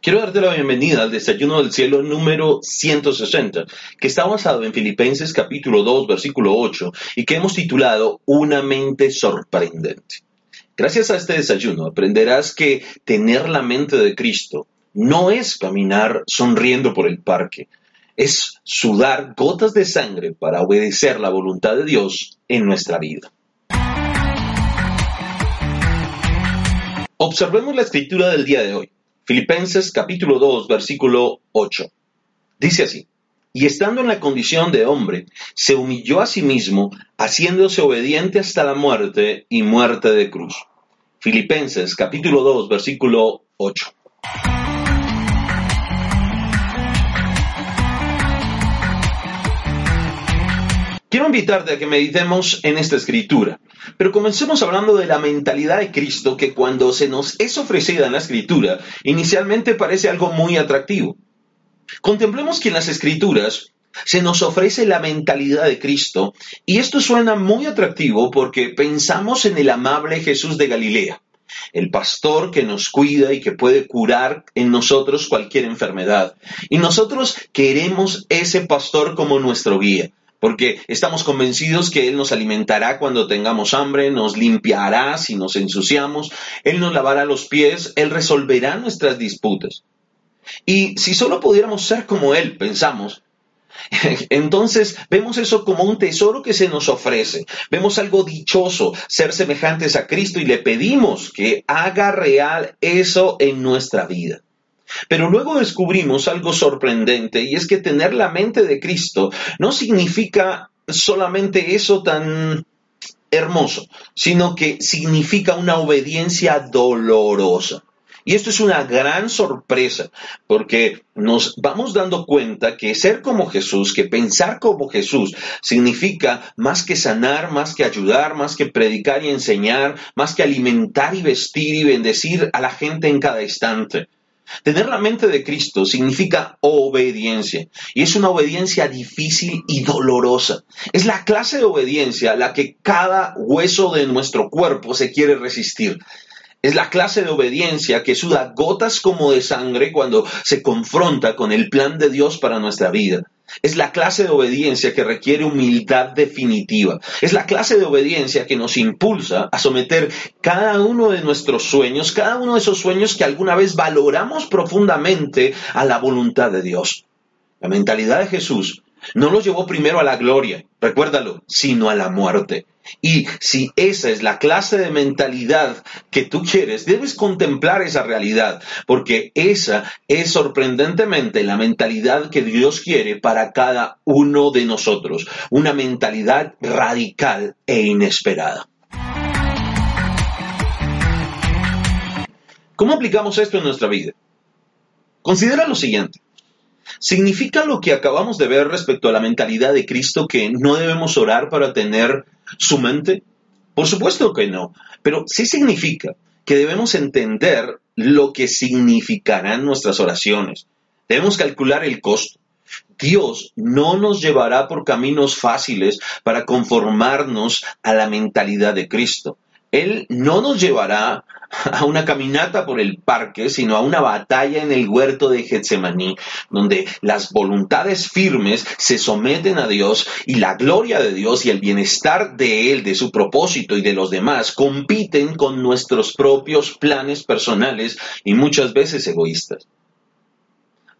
Quiero darte la bienvenida al Desayuno del Cielo número 160, que está basado en Filipenses capítulo 2, versículo 8, y que hemos titulado Una mente sorprendente. Gracias a este desayuno aprenderás que tener la mente de Cristo no es caminar sonriendo por el parque, es sudar gotas de sangre para obedecer la voluntad de Dios en nuestra vida. Observemos la escritura del día de hoy. Filipenses capítulo 2, versículo 8. Dice así, y estando en la condición de hombre, se humilló a sí mismo, haciéndose obediente hasta la muerte y muerte de cruz. Filipenses capítulo 2, versículo 8. Quiero invitarte a que meditemos en esta escritura, pero comencemos hablando de la mentalidad de Cristo que cuando se nos es ofrecida en la escritura, inicialmente parece algo muy atractivo. Contemplemos que en las escrituras se nos ofrece la mentalidad de Cristo y esto suena muy atractivo porque pensamos en el amable Jesús de Galilea, el pastor que nos cuida y que puede curar en nosotros cualquier enfermedad. Y nosotros queremos ese pastor como nuestro guía porque estamos convencidos que Él nos alimentará cuando tengamos hambre, nos limpiará si nos ensuciamos, Él nos lavará los pies, Él resolverá nuestras disputas. Y si solo pudiéramos ser como Él, pensamos, entonces vemos eso como un tesoro que se nos ofrece. Vemos algo dichoso, ser semejantes a Cristo y le pedimos que haga real eso en nuestra vida. Pero luego descubrimos algo sorprendente y es que tener la mente de Cristo no significa solamente eso tan hermoso, sino que significa una obediencia dolorosa. Y esto es una gran sorpresa, porque nos vamos dando cuenta que ser como Jesús, que pensar como Jesús, significa más que sanar, más que ayudar, más que predicar y enseñar, más que alimentar y vestir y bendecir a la gente en cada instante. Tener la mente de Cristo significa obediencia y es una obediencia difícil y dolorosa. Es la clase de obediencia a la que cada hueso de nuestro cuerpo se quiere resistir. Es la clase de obediencia que suda gotas como de sangre cuando se confronta con el plan de Dios para nuestra vida. Es la clase de obediencia que requiere humildad definitiva. Es la clase de obediencia que nos impulsa a someter cada uno de nuestros sueños, cada uno de esos sueños que alguna vez valoramos profundamente a la voluntad de Dios. La mentalidad de Jesús no los llevó primero a la gloria, recuérdalo, sino a la muerte. Y si esa es la clase de mentalidad que tú quieres, debes contemplar esa realidad, porque esa es sorprendentemente la mentalidad que Dios quiere para cada uno de nosotros, una mentalidad radical e inesperada. ¿Cómo aplicamos esto en nuestra vida? Considera lo siguiente. ¿Significa lo que acabamos de ver respecto a la mentalidad de Cristo que no debemos orar para tener su mente? Por supuesto que no, pero sí significa que debemos entender lo que significarán nuestras oraciones. Debemos calcular el costo. Dios no nos llevará por caminos fáciles para conformarnos a la mentalidad de Cristo. Él no nos llevará a una caminata por el parque, sino a una batalla en el huerto de Getsemaní, donde las voluntades firmes se someten a Dios y la gloria de Dios y el bienestar de Él, de su propósito y de los demás compiten con nuestros propios planes personales y muchas veces egoístas.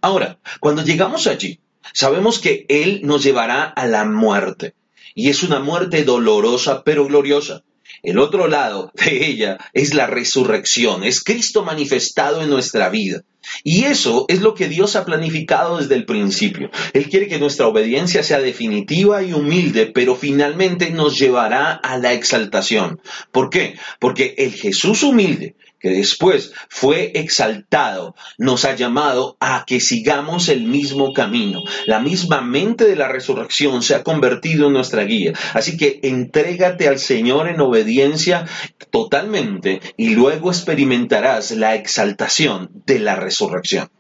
Ahora, cuando llegamos allí, sabemos que Él nos llevará a la muerte. Y es una muerte dolorosa pero gloriosa. El otro lado de ella es la resurrección, es Cristo manifestado en nuestra vida. Y eso es lo que Dios ha planificado desde el principio. Él quiere que nuestra obediencia sea definitiva y humilde, pero finalmente nos llevará a la exaltación. ¿Por qué? Porque el Jesús humilde que después fue exaltado, nos ha llamado a que sigamos el mismo camino. La misma mente de la resurrección se ha convertido en nuestra guía. Así que entrégate al Señor en obediencia totalmente y luego experimentarás la exaltación de la resurrección.